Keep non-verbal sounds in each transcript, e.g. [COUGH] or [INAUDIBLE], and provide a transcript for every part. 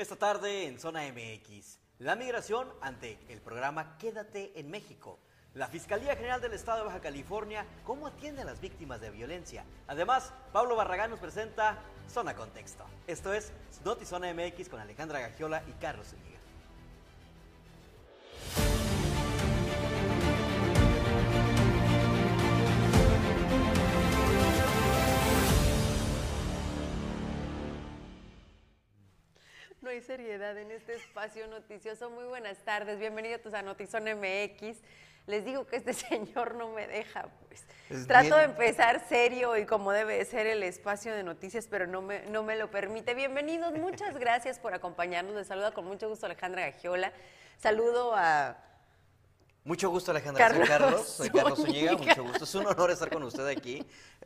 Esta tarde en Zona MX, la migración ante el programa Quédate en México. La Fiscalía General del Estado de Baja California, cómo atiende a las víctimas de violencia. Además, Pablo Barragán nos presenta Zona Contexto. Esto es Noti Zona MX con Alejandra Gagiola y Carlos Zúñiga. No hay seriedad en este espacio noticioso. Muy buenas tardes, bienvenidos a Notizón MX. Les digo que este [LAUGHS] señor no me deja, pues. Es Trato bien- de empezar serio y como debe de ser el espacio de noticias, pero no me, no me lo permite. Bienvenidos, muchas gracias por acompañarnos. Les saluda con mucho gusto Alejandra Gagiola. Saludo a Mucho gusto, Alejandra. Soy Carlos Carlos, soy Carlos. Zúñiga. Mucho gusto. Es un honor estar con usted aquí.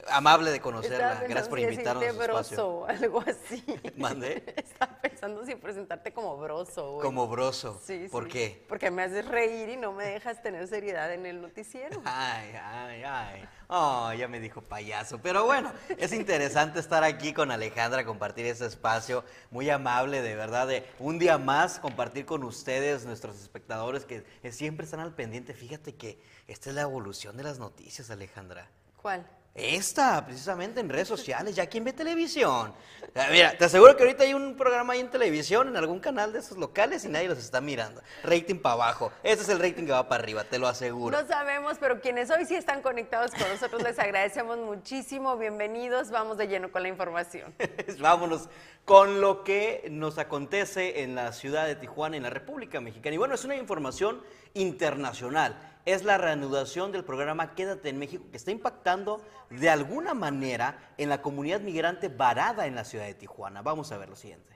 Amable de conocerla. Gracias por invitarnos a su decirte espacio. broso, algo así. [LAUGHS] ¿Mandé? Estaba pensando si presentarte como broso. güey. Como broso. Sí, ¿Por sí. qué? Porque me haces reír y no me dejas tener seriedad en el noticiero. Ay, ay, ay. Oh, ya me dijo payaso. Pero bueno, es interesante estar aquí con Alejandra, compartir este espacio muy amable, de verdad, de un día más compartir con ustedes, nuestros espectadores que siempre están al pendiente. Fíjate que esta es la evolución de las noticias, Alejandra. ¿Cuál? Esta, precisamente en redes sociales, ya quien ve televisión. Ah, Mira, te aseguro que ahorita hay un programa ahí en televisión, en algún canal de esos locales y nadie los está mirando. Rating para abajo. Este es el rating que va para arriba, te lo aseguro. No sabemos, pero quienes hoy sí están conectados con nosotros les agradecemos muchísimo. Bienvenidos, vamos de lleno con la información. [LAUGHS] Vámonos con lo que nos acontece en la ciudad de Tijuana, en la República Mexicana. Y bueno, es una información internacional. Es la reanudación del programa Quédate en México que está impactando de alguna manera en la comunidad migrante varada en la ciudad de Tijuana. Vamos a ver lo siguiente.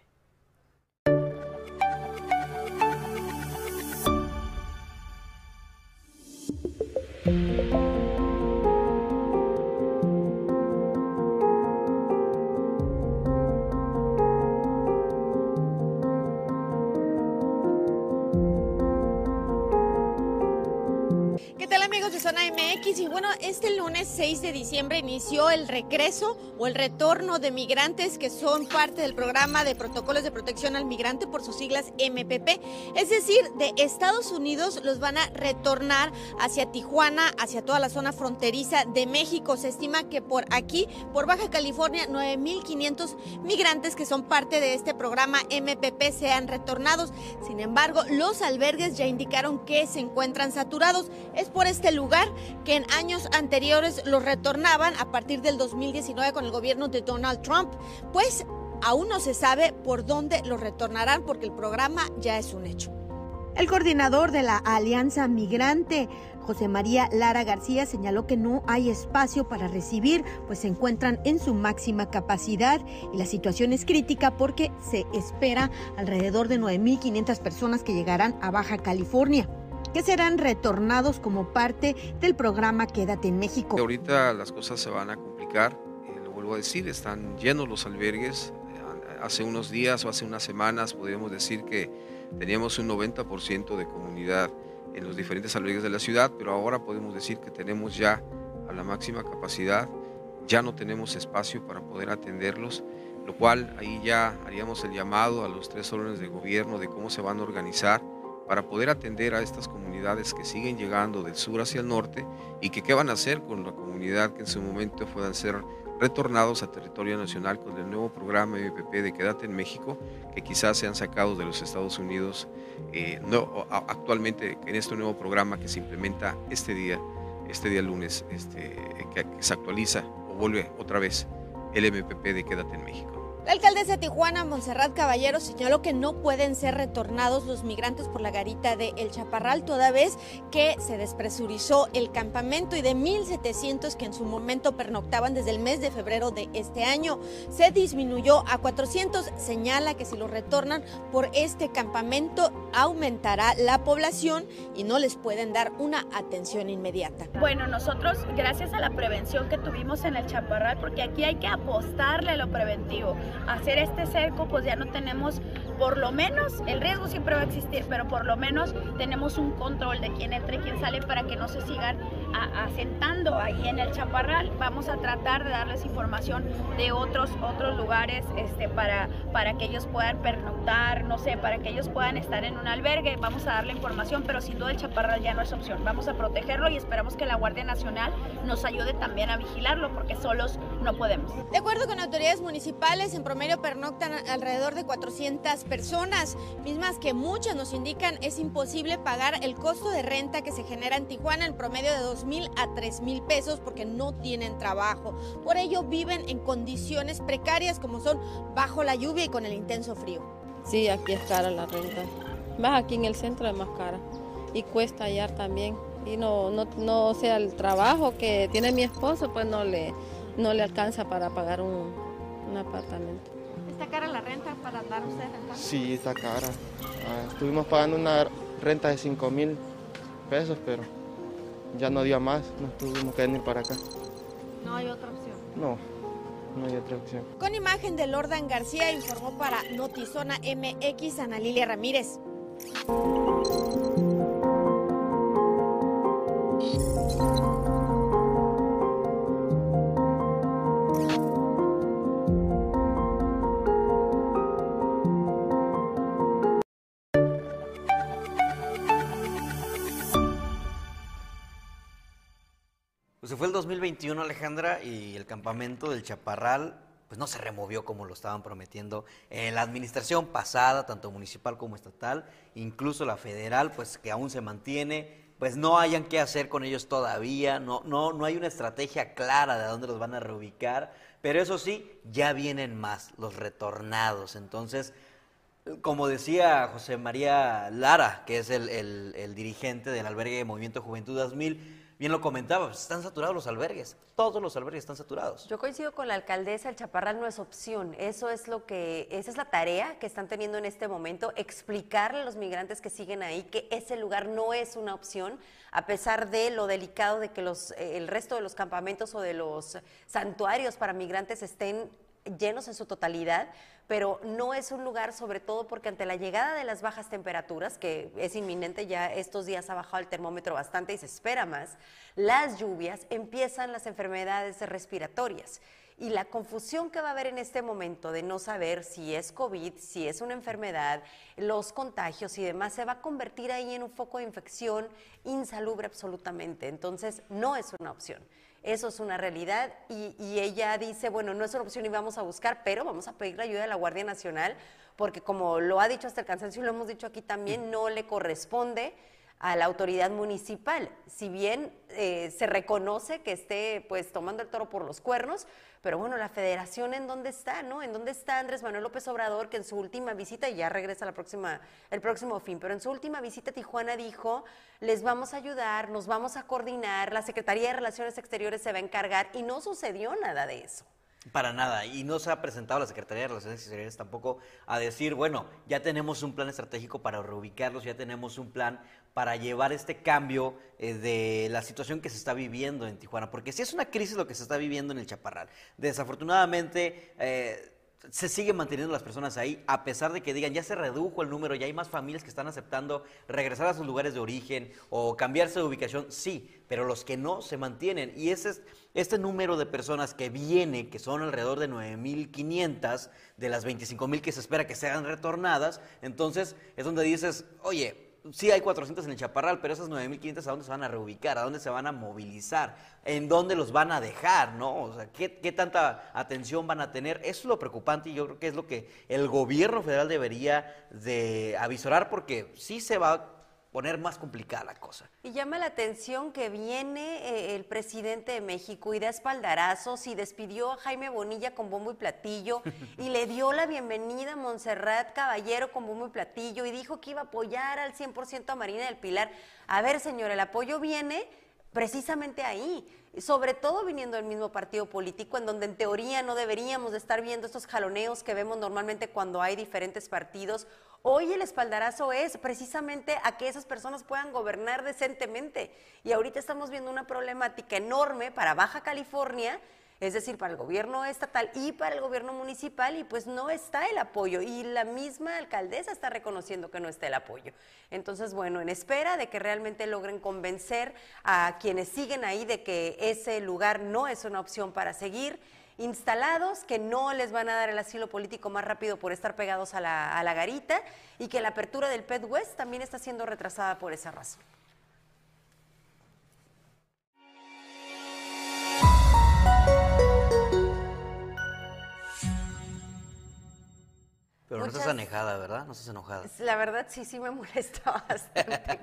¿Qué Bueno, este lunes 6 de diciembre inició el regreso o el retorno de migrantes que son parte del programa de protocolos de protección al migrante por sus siglas MPP. Es decir, de Estados Unidos los van a retornar hacia Tijuana, hacia toda la zona fronteriza de México. Se estima que por aquí, por Baja California, 9.500 migrantes que son parte de este programa MPP sean retornados. Sin embargo, los albergues ya indicaron que se encuentran saturados. Es por este lugar que en años anteriores los retornaban a partir del 2019 con el gobierno de Donald Trump. Pues aún no se sabe por dónde los retornarán porque el programa ya es un hecho. El coordinador de la Alianza Migrante, José María Lara García, señaló que no hay espacio para recibir, pues se encuentran en su máxima capacidad y la situación es crítica porque se espera alrededor de 9.500 personas que llegarán a Baja California que serán retornados como parte del programa Quédate en México. Ahorita las cosas se van a complicar, eh, lo vuelvo a decir, están llenos los albergues. Eh, Hace unos días o hace unas semanas podríamos decir que teníamos un 90% de comunidad en los diferentes albergues de la ciudad, pero ahora podemos decir que tenemos ya a la máxima capacidad, ya no tenemos espacio para poder atenderlos, lo cual ahí ya haríamos el llamado a los tres órdenes de gobierno de cómo se van a organizar para poder atender a estas comunidades que siguen llegando del sur hacia el norte y que qué van a hacer con la comunidad que en su momento puedan ser retornados a territorio nacional con el nuevo programa MPP de Quédate en México, que quizás sean sacados de los Estados Unidos eh, no, actualmente en este nuevo programa que se implementa este día, este día lunes, este, que, se actualiza o vuelve otra vez el MPP de Quédate en México. La alcaldesa de Tijuana, Montserrat Caballero, señaló que no pueden ser retornados los migrantes por la garita de El Chaparral, toda vez que se despresurizó el campamento y de 1.700 que en su momento pernoctaban desde el mes de febrero de este año, se disminuyó a 400. Señala que si los retornan por este campamento, aumentará la población y no les pueden dar una atención inmediata. Bueno, nosotros, gracias a la prevención que tuvimos en el Chaparral, porque aquí hay que apostarle a lo preventivo, hacer este cerco, pues ya no tenemos, por lo menos, el riesgo siempre va a existir, pero por lo menos tenemos un control de quién entra y quién sale para que no se sigan asentando ahí en el Chaparral. Vamos a tratar de darles información de otros, otros lugares este, para, para que ellos puedan pernoctar no sé, para que ellos puedan estar en un albergue, vamos a darle información, pero sin duda el chaparral ya no es opción. Vamos a protegerlo y esperamos que la Guardia Nacional nos ayude también a vigilarlo, porque solos no podemos. De acuerdo con autoridades municipales, en promedio pernoctan alrededor de 400 personas, mismas que muchas nos indican es imposible pagar el costo de renta que se genera en Tijuana en promedio de 2 mil a 3 mil pesos porque no tienen trabajo. Por ello viven en condiciones precarias como son bajo la lluvia y con el intenso frío. Sí, aquí es cara la renta. Más aquí en el centro es más cara y cuesta hallar también. Y no, no, no, sea, el trabajo que tiene mi esposo, pues no le, no le alcanza para pagar un, un apartamento. ¿Está cara la renta para andar usted rentando? Sí, está cara. Ah, estuvimos pagando una renta de 5 mil pesos, pero ya no dio más, nos tuvimos que venir para acá. No hay otra opción. No, no hay otra opción. Con imagen de Lordan García informó para Notizona MX Ana Lilia Ramírez. Pues se fue el 2021, Alejandra, y el campamento del Chaparral pues no se removió como lo estaban prometiendo en la administración pasada, tanto municipal como estatal, incluso la federal, pues que aún se mantiene, pues no hayan qué hacer con ellos todavía, no, no, no hay una estrategia clara de dónde los van a reubicar, pero eso sí, ya vienen más, los retornados. Entonces, como decía José María Lara, que es el, el- el dirigente del albergue de Movimiento Juventud 2000, bien lo comentaba, pues están saturados los albergues, todos los albergues están saturados. Yo coincido con la alcaldesa, el chaparral no es opción. Eso es lo que, esa es la tarea que están teniendo en este momento, explicarle a los migrantes que siguen ahí que ese lugar no es una opción, a pesar de lo delicado de que los, eh, el resto de los campamentos o de los santuarios para migrantes estén llenos en su totalidad, pero no es un lugar sobre todo porque ante la llegada de las bajas temperaturas, que es inminente, ya estos días ha bajado el termómetro bastante y se espera más, las lluvias empiezan las enfermedades respiratorias. Y la confusión que va a haber en este momento de no saber si es COVID, si es una enfermedad, los contagios y demás, se va a convertir ahí en un foco de infección insalubre absolutamente. Entonces, no es una opción. Eso es una realidad. Y, y ella dice, bueno, no es una opción y vamos a buscar, pero vamos a pedir la ayuda de la Guardia Nacional porque como lo ha dicho hasta el cansancio y lo hemos dicho aquí también, no le corresponde a la autoridad municipal. Si bien eh, se reconoce que esté pues tomando el toro por los cuernos, pero bueno, la federación en dónde está, ¿no? En dónde está Andrés Manuel López Obrador, que en su última visita, y ya regresa la próxima, el próximo fin, pero en su última visita a Tijuana dijo, les vamos a ayudar, nos vamos a coordinar, la Secretaría de Relaciones Exteriores se va a encargar, y no sucedió nada de eso. Para nada, y no se ha presentado la Secretaría de Relaciones Exteriores tampoco a decir, bueno, ya tenemos un plan estratégico para reubicarlos, ya tenemos un plan para llevar este cambio eh, de la situación que se está viviendo en Tijuana, porque si es una crisis lo que se está viviendo en el Chaparral. Desafortunadamente, eh, se siguen manteniendo las personas ahí, a pesar de que digan, ya se redujo el número, ya hay más familias que están aceptando regresar a sus lugares de origen o cambiarse de ubicación, sí, pero los que no se mantienen. Y ese es, este número de personas que viene, que son alrededor de 9.500 de las 25.000 que se espera que sean retornadas, entonces es donde dices, oye, sí hay 400 en el Chaparral, pero esas 9.500 a dónde se van a reubicar, a dónde se van a movilizar, en dónde los van a dejar, ¿no? O sea, ¿qué, qué tanta atención van a tener? Eso es lo preocupante y yo creo que es lo que el gobierno federal debería de avisorar porque sí se va poner más complicada la cosa. Y llama la atención que viene eh, el presidente de México y da espaldarazos y despidió a Jaime Bonilla con bombo y platillo [LAUGHS] y le dio la bienvenida a Montserrat Caballero con bombo y platillo y dijo que iba a apoyar al 100% a Marina del Pilar. A ver, señor, el apoyo viene precisamente ahí, sobre todo viniendo del mismo partido político, en donde en teoría no deberíamos de estar viendo estos jaloneos que vemos normalmente cuando hay diferentes partidos. Hoy el espaldarazo es precisamente a que esas personas puedan gobernar decentemente. Y ahorita estamos viendo una problemática enorme para Baja California, es decir, para el gobierno estatal y para el gobierno municipal, y pues no está el apoyo. Y la misma alcaldesa está reconociendo que no está el apoyo. Entonces, bueno, en espera de que realmente logren convencer a quienes siguen ahí de que ese lugar no es una opción para seguir instalados, que no les van a dar el asilo político más rápido por estar pegados a la, a la garita y que la apertura del Pet West también está siendo retrasada por esa razón. Pero no estás enojada, ¿verdad? No estás enojada. La verdad sí, sí me molesta [LAUGHS] bastante.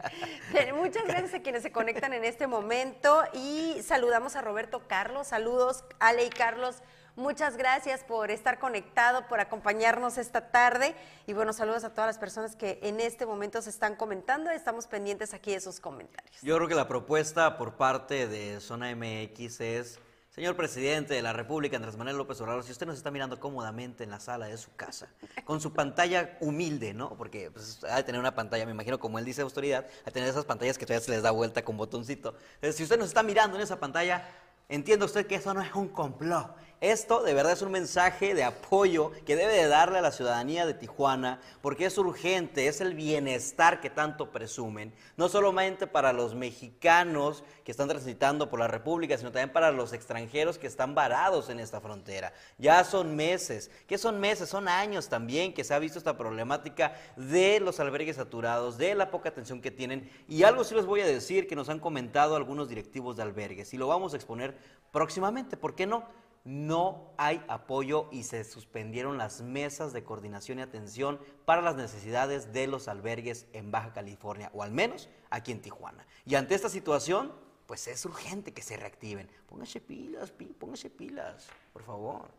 Muchas gracias a quienes se conectan en este momento y saludamos a Roberto Carlos. Saludos, Ale y Carlos. Muchas gracias por estar conectado, por acompañarnos esta tarde y bueno, saludos a todas las personas que en este momento se están comentando. Estamos pendientes aquí de sus comentarios. Yo creo que la propuesta por parte de Zona MX es, señor presidente de la República, Andrés Manuel López Obrador, si usted nos está mirando cómodamente en la sala de su casa, con su pantalla humilde, ¿no? Porque pues, ha de tener una pantalla, me imagino, como él dice, autoridad, ha de tener esas pantallas que todavía se les da vuelta con botoncito. Si usted nos está mirando en esa pantalla, entienda usted que eso no es un complot. Esto de verdad es un mensaje de apoyo que debe de darle a la ciudadanía de Tijuana porque es urgente, es el bienestar que tanto presumen, no solamente para los mexicanos que están transitando por la República, sino también para los extranjeros que están varados en esta frontera. Ya son meses, ¿qué son meses? Son años también que se ha visto esta problemática de los albergues saturados, de la poca atención que tienen y algo sí les voy a decir que nos han comentado algunos directivos de albergues y lo vamos a exponer próximamente, ¿por qué no? No hay apoyo y se suspendieron las mesas de coordinación y atención para las necesidades de los albergues en Baja California, o al menos aquí en Tijuana. Y ante esta situación, pues es urgente que se reactiven. Póngase pilas, pi- póngase pilas, por favor.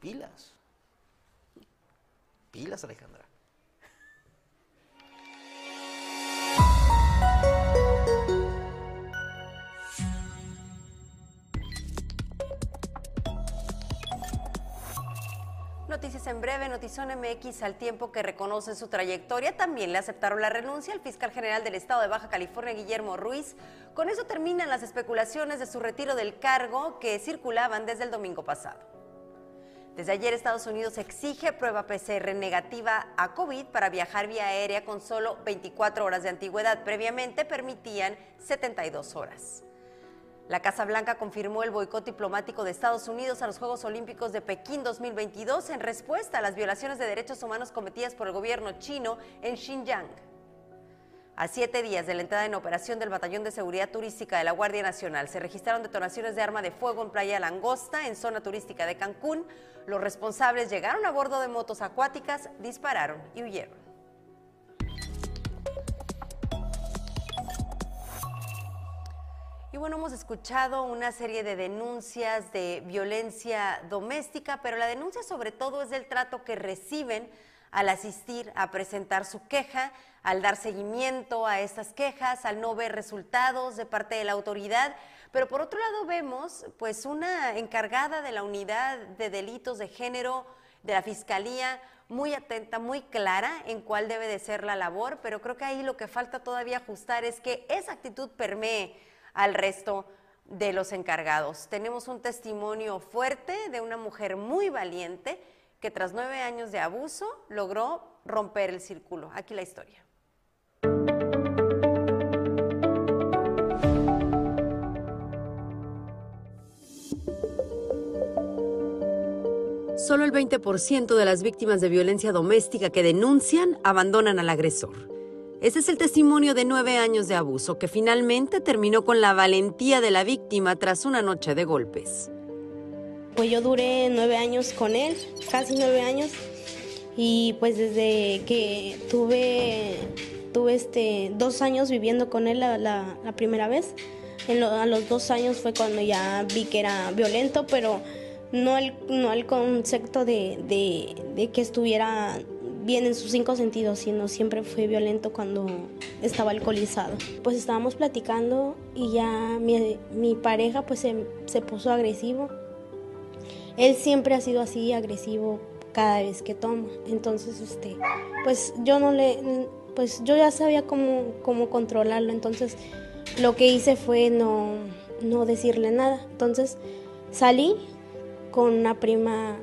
Pilas. Pilas, Alejandra. Noticias en breve, Notizón MX al tiempo que reconoce su trayectoria. También le aceptaron la renuncia al fiscal general del estado de Baja California, Guillermo Ruiz. Con eso terminan las especulaciones de su retiro del cargo que circulaban desde el domingo pasado. Desde ayer Estados Unidos exige prueba PCR negativa a COVID para viajar vía aérea con solo 24 horas de antigüedad. Previamente permitían 72 horas. La Casa Blanca confirmó el boicot diplomático de Estados Unidos a los Juegos Olímpicos de Pekín 2022 en respuesta a las violaciones de derechos humanos cometidas por el gobierno chino en Xinjiang. A siete días de la entrada en operación del Batallón de Seguridad Turística de la Guardia Nacional, se registraron detonaciones de arma de fuego en Playa Langosta, en zona turística de Cancún. Los responsables llegaron a bordo de motos acuáticas, dispararon y huyeron. Y bueno, hemos escuchado una serie de denuncias de violencia doméstica, pero la denuncia sobre todo es del trato que reciben al asistir a presentar su queja, al dar seguimiento a estas quejas, al no ver resultados de parte de la autoridad. Pero por otro lado vemos pues una encargada de la unidad de delitos de género de la Fiscalía muy atenta, muy clara en cuál debe de ser la labor, pero creo que ahí lo que falta todavía ajustar es que esa actitud permee al resto de los encargados. Tenemos un testimonio fuerte de una mujer muy valiente que tras nueve años de abuso logró romper el círculo. Aquí la historia. Solo el 20% de las víctimas de violencia doméstica que denuncian abandonan al agresor. Ese es el testimonio de nueve años de abuso que finalmente terminó con la valentía de la víctima tras una noche de golpes. Pues yo duré nueve años con él, casi nueve años, y pues desde que tuve, tuve este, dos años viviendo con él la, la- primera vez, a los dos años fue cuando ya vi que era violento, pero no el, no el concepto de- de que estuviera bien en sus cinco sentidos, sino siempre fue violento cuando estaba alcoholizado. Pues estábamos platicando y ya mi, pareja pues se, se puso agresivo. Él siempre ha sido así, agresivo cada vez que toma. Entonces, este, pues yo no le, pues yo ya sabía cómo, cómo controlarlo. Entonces, lo que hice fue no, no decirle nada. Entonces, salí con una prima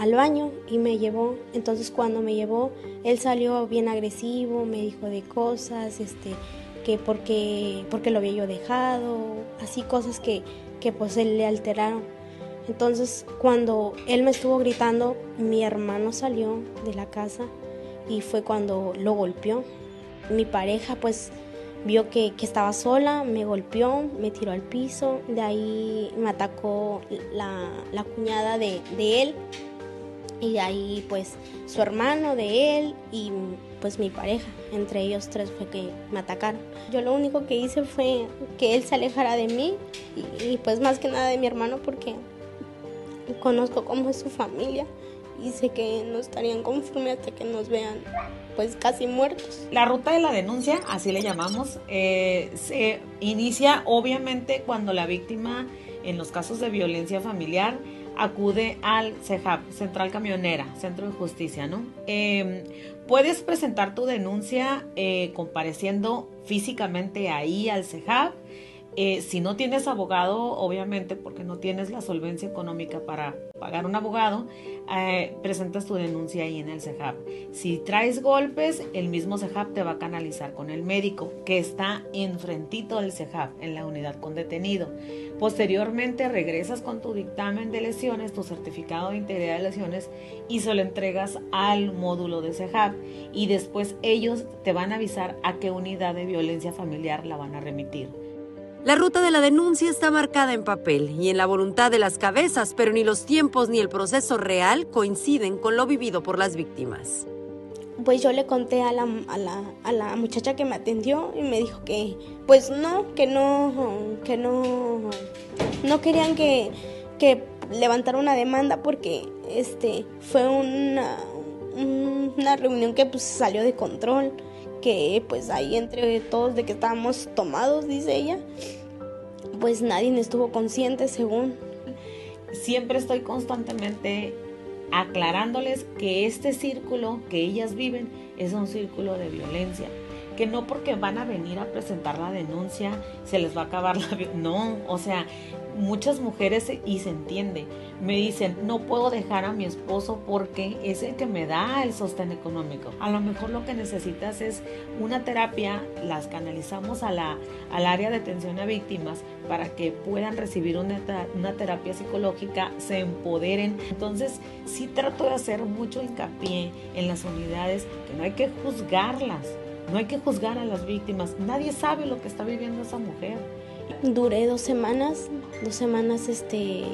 al baño y me llevó. Entonces, cuando me llevó, él salió bien agresivo, me dijo de cosas, este, que porque, porque lo había yo dejado, así cosas que, que pues él le alteraron. Entonces, cuando él me estuvo gritando, mi hermano salió de la casa y fue cuando lo golpeó. Mi pareja, pues, vio que, estaba sola, me golpeó, me tiró al piso, de ahí me atacó la, cuñada de, de, él y de ahí pues su hermano de él y pues mi pareja, entre ellos tres fue que me atacaron. Yo lo único que hice fue que él se alejara de mí y, pues más que nada de mi hermano porque conozco cómo es su familia y sé que no estarían conformes hasta que nos vean pues casi muertos. La ruta de la denuncia, así le llamamos, eh, se inicia obviamente cuando la víctima en los casos de violencia familiar acude al CEJAP, Central Camionera, Centro de Justicia, ¿no? Em, puedes presentar tu denuncia eh, compareciendo físicamente ahí al CEJAP. Eh, si no tienes abogado, obviamente, porque no tienes la solvencia económica para pagar un abogado, eh, presentas tu denuncia ahí en el CEJAP. Si traes golpes, el mismo CEJAP te va a canalizar con el médico, que está enfrentito del CEJAP, en la unidad con detenido. Posteriormente regresas con tu dictamen de lesiones, tu certificado de integridad de lesiones y se lo entregas al módulo de CEJAP y después ellos te van a avisar a qué unidad de violencia familiar la van a remitir. La ruta de la denuncia está marcada en papel y en la voluntad de las cabezas, pero ni los tiempos ni el proceso real coinciden con lo vivido por las víctimas. Pues yo le conté a la, a, la, a la, muchacha que me atendió y me dijo que pues no, que no, que no, no querían que, que levantara una demanda porque este fue una, una reunión que pues salió de control, que pues ahí entre todos de que estábamos tomados, dice ella, pues nadie estuvo consciente según. Siempre estoy constantemente aclarándoles que este círculo que ellas viven es un círculo de violencia, que no porque van a venir a presentar la denuncia se les va a acabar la no, o sea, muchas mujeres, y se entiende, me dicen, no puedo dejar a mi esposo porque es el que me da el sostén económico. A lo mejor lo que necesitas es una terapia, las canalizamos a la, al área de atención a víctimas para que puedan recibir una, una terapia psicológica, se empoderen. Entonces, sí trato de hacer mucho hincapié en las unidades, que no hay que juzgarlas, no hay que juzgar a las víctimas. Nadie sabe lo que está viviendo esa mujer. Duré dos semanas, dos semanas este,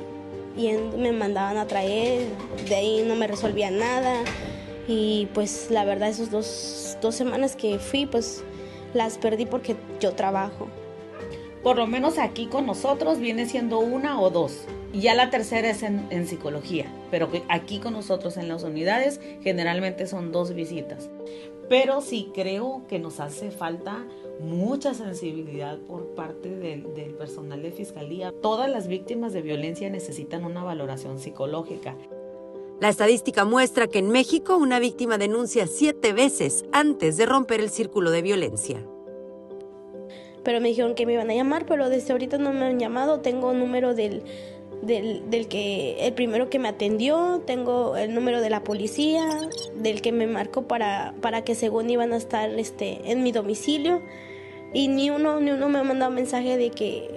y me mandaban a traer, de ahí no me resolvía nada y pues la verdad esas dos, dos semanas que fui pues las perdí porque yo trabajo. Por lo menos aquí con nosotros viene siendo una o dos. Y ya la tercera es en, en psicología, pero aquí con nosotros en las unidades generalmente son dos visitas. Pero sí creo que nos hace falta mucha sensibilidad por parte del, personal de fiscalía. Todas las víctimas de violencia necesitan una valoración psicológica. La estadística muestra que en México una víctima denuncia siete veces antes de romper el círculo de violencia. Pero me dijeron que me iban a llamar, pero desde ahorita no me han llamado. Tengo un número del, del, que el primero que me atendió, tengo el número de la policía, del que me marcó para, para que según iban a estar este, en mi domicilio. Y ni uno, ni uno me ha mandado mensaje de que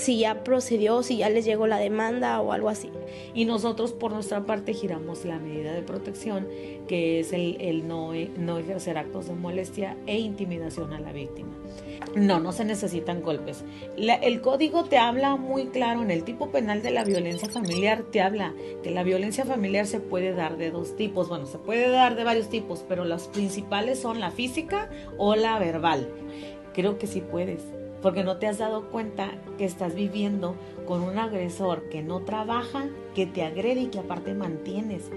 si ya procedió, si ya les llegó la demanda o algo así. Y nosotros por nuestra parte giramos la medida de protección, que es el, no, no ejercer actos de molestia e intimidación a la víctima. No, no se necesitan golpes. el código te habla muy claro, en el tipo penal de la violencia familiar te habla que la violencia familiar se puede dar de dos tipos. Bueno, se puede dar de varios tipos, pero las principales son la física o la verbal. Creo que sí puedes, porque no te has dado cuenta que estás viviendo con un agresor que no trabaja, que te agrede y que aparte mantienes.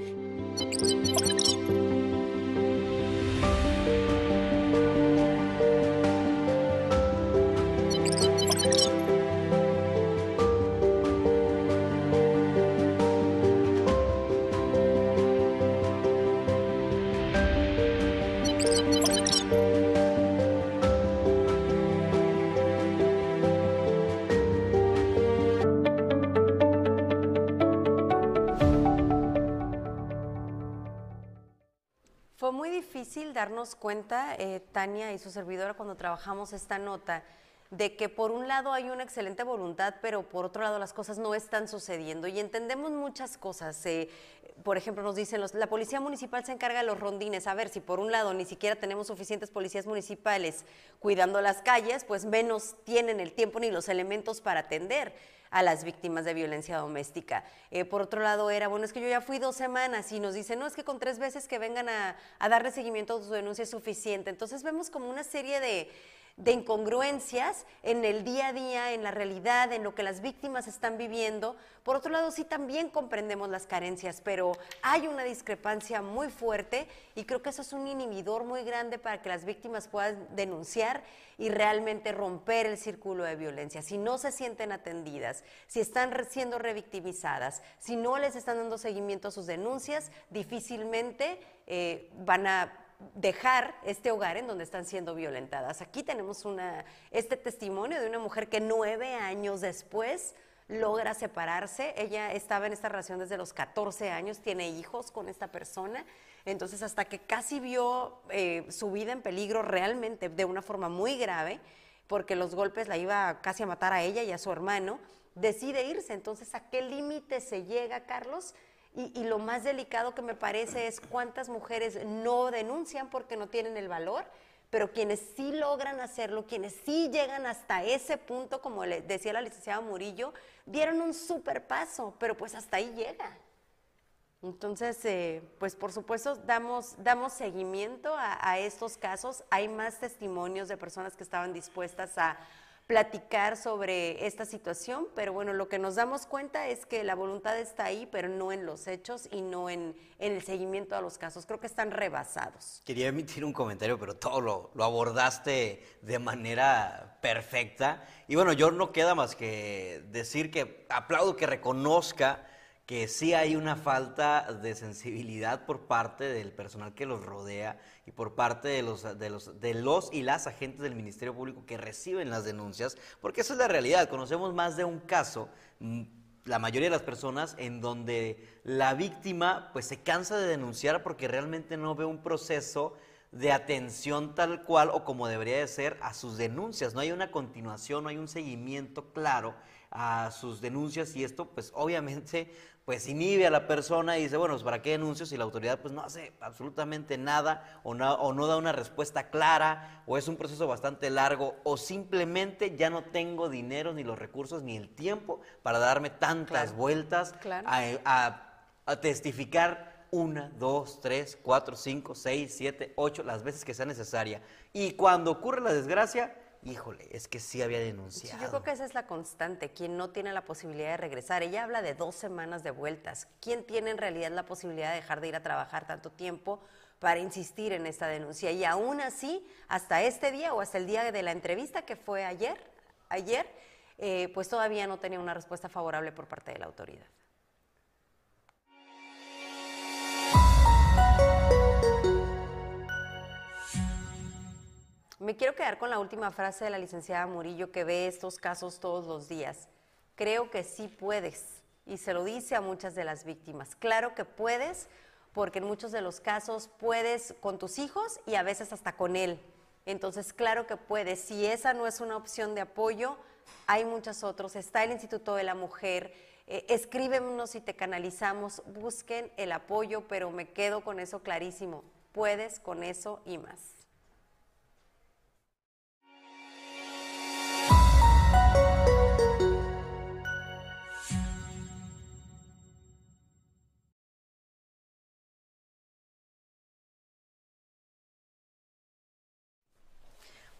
Darnos cuenta, eh, Tania y su servidora, cuando trabajamos esta nota, de que por un lado hay una excelente voluntad, pero por otro lado las cosas no están sucediendo y entendemos muchas cosas. Eh, por ejemplo, nos dicen, los, la policía municipal se encarga de los rondines. A ver, si por un lado ni siquiera tenemos suficientes policías municipales cuidando las calles, pues menos tienen el tiempo ni los elementos para atender a las víctimas de violencia doméstica. Eh, por otro lado, era, bueno, es que yo ya fui dos semanas y nos dicen, no, es que con tres veces que vengan a, a darle seguimiento a su denuncia es suficiente. Entonces vemos como una serie de, de incongruencias en el día a día, en la realidad, en lo que las víctimas están viviendo. Por otro lado, sí también comprendemos las carencias, pero hay una discrepancia muy fuerte y creo que eso es un inhibidor muy grande para que las víctimas puedan denunciar y realmente romper el círculo de violencia. Si no se sienten atendidas, si están siendo revictimizadas, si no les están dando seguimiento a sus denuncias, difícilmente eh, van a dejar este hogar en donde están siendo violentadas. Aquí tenemos este testimonio de una mujer que nueve años después logra separarse. Ella estaba en esta relación desde los 14 años, tiene hijos con esta persona. Entonces, hasta que casi vio eh, su vida en peligro realmente de una forma muy grave, porque los golpes la iba casi a matar a ella y a su hermano, decide irse. Entonces, ¿a qué límite se llega, Carlos? Y, lo más delicado que me parece es cuántas mujeres no denuncian porque no tienen el valor, pero quienes sí logran hacerlo, quienes sí llegan hasta ese punto, como le decía la licenciada Murillo, dieron un super paso, pero pues hasta ahí llega. Entonces, eh, pues por supuesto, damos, damos seguimiento a estos casos. Hay más testimonios de personas que estaban dispuestas a platicar sobre esta situación, pero bueno, lo que nos damos cuenta es que la voluntad está ahí, pero no en los hechos y no en, el seguimiento a los casos. Creo que están rebasados. Quería emitir un comentario, pero todo lo, lo abordaste de manera perfecta. Y bueno, yo no queda más que decir que aplaudo que reconozca que sí hay una falta de sensibilidad por parte del personal que los rodea y por parte de los, de los, de los y las agentes del Ministerio Público que reciben las denuncias, porque esa es la realidad. Conocemos más de un caso, mm, la mayoría de las personas, en donde la víctima pues se cansa de denunciar porque realmente no ve un proceso de atención tal cual o como debería de ser a sus denuncias. No hay una continuación, no hay un seguimiento claro a sus denuncias y esto pues obviamente pues inhibe a la persona y dice, bueno, pues, ¿para qué denuncio si la autoridad pues no hace absolutamente nada o no, o no da una respuesta clara o es un proceso bastante largo o simplemente ya no tengo dinero ni los recursos ni el tiempo para darme tantas vueltas a, a testificar una, dos, tres, cuatro, cinco, seis, siete, ocho, las veces que sea necesaria. Y cuando ocurre la desgracia, híjole, es que sí había denunciado. yo creo que esa es la constante, quien no tiene la posibilidad de regresar. Ella habla de dos semanas de vueltas. ¿Quién tiene en realidad la posibilidad de dejar de ir a trabajar tanto tiempo para insistir en esta denuncia? Y aún así, hasta este día o hasta el día de la entrevista que fue ayer, ayer, eh, pues todavía no tenía una respuesta favorable por parte de la autoridad. Me quiero quedar con la última frase de la licenciada Murillo que ve estos casos todos los días. Creo que sí puedes. Y se lo dice a muchas de las víctimas. Claro que puedes, porque en muchos de los casos puedes con tus hijos y a veces hasta con él. Entonces, claro que puedes. Si esa no es una opción de apoyo, hay muchos otros. Está el Instituto de la Mujer. Eh, escríbenos y te canalizamos. Busquen el apoyo, pero me quedo con eso clarísimo. Puedes con eso y más.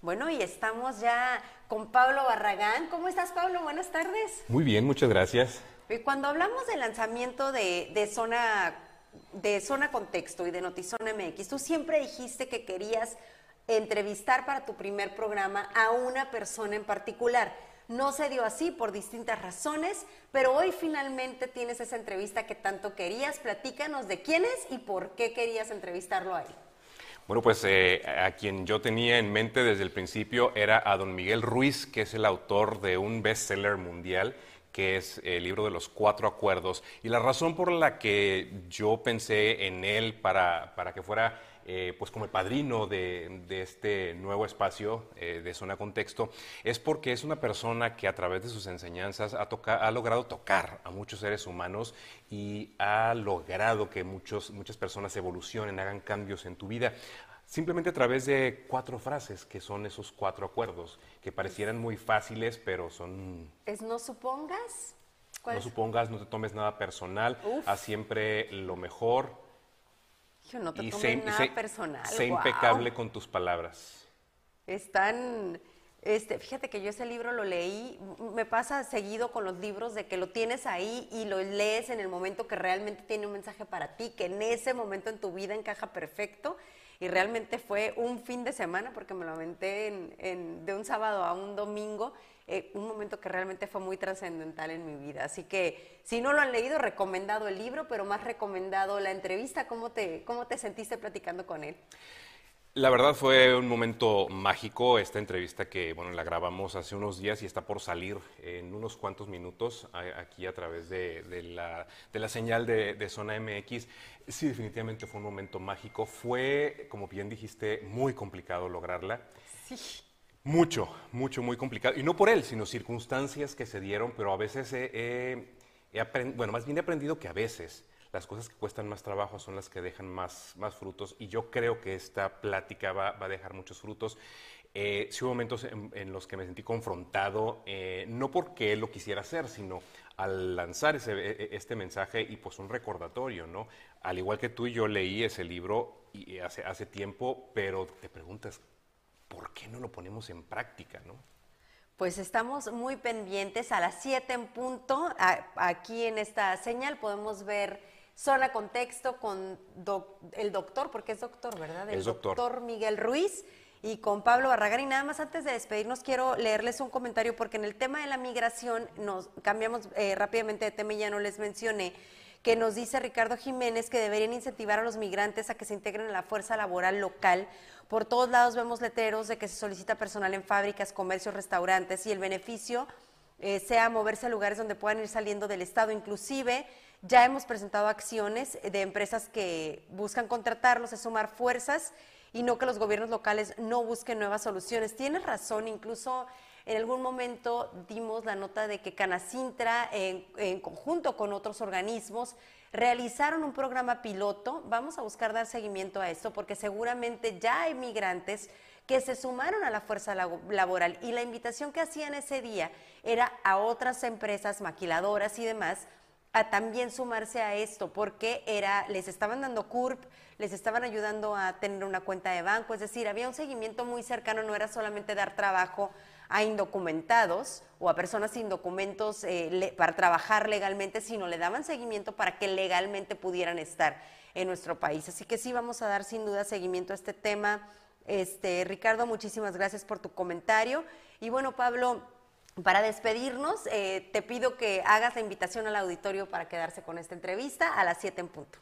Bueno, y estamos ya con Pablo Barragán. ¿Cómo estás, Pablo? Buenas tardes. Muy bien, muchas gracias. Cuando hablamos del lanzamiento de, zona de Zona Contexto y de Notizona MX, tú siempre dijiste que querías entrevistar para tu primer programa a una persona en particular. No se dio así por distintas razones, pero hoy finalmente tienes esa entrevista que tanto querías. Platícanos de quién es y por qué querías entrevistarlo a él. Bueno, pues eh, a quien yo tenía en mente desde el principio era a don Miguel Ruiz, que es el autor de un bestseller mundial que es el libro de los cuatro acuerdos. Y la razón por la que yo pensé en él para, para que fuera eh, pues como el padrino de, este nuevo espacio eh, de Zona Contexto, es porque es una persona que a través de sus enseñanzas ha, ha logrado tocar a muchos seres humanos y ha logrado que muchos, muchas personas evolucionen, hagan cambios en tu vida simplemente a través de cuatro frases, que son esos cuatro acuerdos, que parecieran muy fáciles, pero son... Es no supongas. No supongas, no te tomes nada personal, haz siempre lo mejor. Yo no te y sé, nada personal. Sé impecable con tus palabras. Están... Este, fíjate que yo ese libro lo leí, me pasa seguido con los libros de que lo tienes ahí y lo lees en el momento que realmente tiene un mensaje para ti, que en ese momento en tu vida encaja perfecto y realmente fue un fin de semana porque me lo aventé de un sábado a un domingo, eh, un momento que realmente fue muy trascendental en mi vida. Así que si no lo han leído, recomendado el libro, pero más recomendado la entrevista. ¿Cómo te, cómo te sentiste platicando con él? La verdad fue un momento mágico esta entrevista que bueno la grabamos hace unos días y está por salir en unos cuantos minutos aquí a través de, la, de la, señal de, de, Zona MX. Sí, definitivamente fue un momento mágico. Fue, como bien dijiste, muy complicado lograrla. Sí. Mucho, mucho, muy complicado. Y no por él, sino circunstancias que se dieron, pero a veces he, aprendido, bueno, más bien he aprendido que a veces las cosas que cuestan más trabajo son las que dejan más, más frutos y yo creo que esta plática va, a dejar muchos frutos. Eh, sí hubo momentos en, los que me sentí confrontado, eh, no porque él lo quisiera hacer, sino al lanzar ese, e, e, este mensaje y pues un recordatorio, ¿no? Al igual que tú y yo leí ese libro hace, hace tiempo, pero te preguntas, ¿por qué no lo ponemos en práctica, no? Pues estamos muy pendientes a las 7 en punto. aquí en esta señal podemos ver Zona Contexto con el doctor, porque es doctor, ¿verdad? El doctor. Miguel Ruiz y con Pablo Barragán. Y nada más antes de despedirnos, quiero leerles un comentario, porque en el tema de la migración nos cambiamos eh, rápidamente de tema y ya no les mencioné que nos dice Ricardo Jiménez que deberían incentivar a los migrantes a que se integren a la fuerza laboral local. Por todos lados vemos letreros de que se solicita personal en fábricas, comercios, restaurantes y el beneficio eh, sea moverse a lugares donde puedan ir saliendo del Estado. Inclusive ya hemos presentado acciones de empresas que buscan contratarlos, es sumar fuerzas y no que los gobiernos locales no busquen nuevas soluciones. Tienes razón, incluso en algún momento dimos la nota de que Canacintra, en, conjunto con otros organismos, realizaron un programa piloto. Vamos a buscar dar seguimiento a esto porque seguramente ya hay migrantes que se sumaron a la fuerza laboral y la invitación que hacían ese día era a otras empresas maquiladoras y demás a también sumarse a esto, porque era, les estaban dando CURP, les estaban ayudando a tener una cuenta de banco, es decir, había un seguimiento muy cercano, no era solamente dar trabajo a indocumentados o a personas sin documentos eh, para trabajar legalmente, sino le daban seguimiento para que legalmente pudieran estar en nuestro país. Así que sí vamos a dar sin duda seguimiento a este tema. Este, Ricardo, muchísimas gracias por tu comentario. Y bueno, Pablo, para despedirnos, eh, te pido que hagas la invitación al auditorio para quedarse con esta entrevista a las 7 en punto.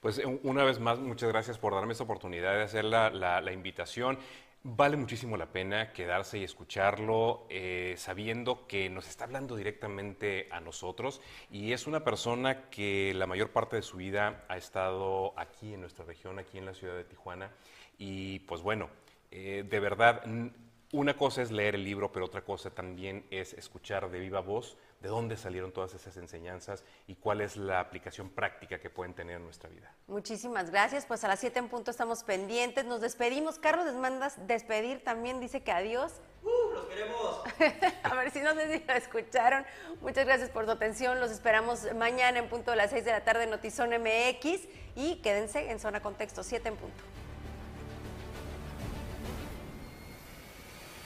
Pues eh, una vez más, muchas gracias por darme esta oportunidad de hacer la, invitación. Vale muchísimo la pena quedarse y escucharlo eh, sabiendo que nos está hablando directamente a nosotros y es una persona que la mayor parte de su vida ha estado aquí en nuestra región, aquí en la ciudad de Tijuana. Y pues bueno, de verdad una cosa es leer el libro, pero otra cosa también es escuchar de viva voz de dónde salieron todas esas enseñanzas y cuál es la aplicación práctica que pueden tener en nuestra vida. Muchísimas gracias. Pues a las 7 en punto estamos pendientes. Nos despedimos. Carlos, les mandas despedir también. Dice que adiós. ¡Uh! ¡Los queremos! [LAUGHS] a ver si no sé si lo escucharon. Muchas gracias por su atención. Los esperamos mañana en punto de las 6 de la tarde en Notizón MX y quédense en Zona Contexto 7 en punto.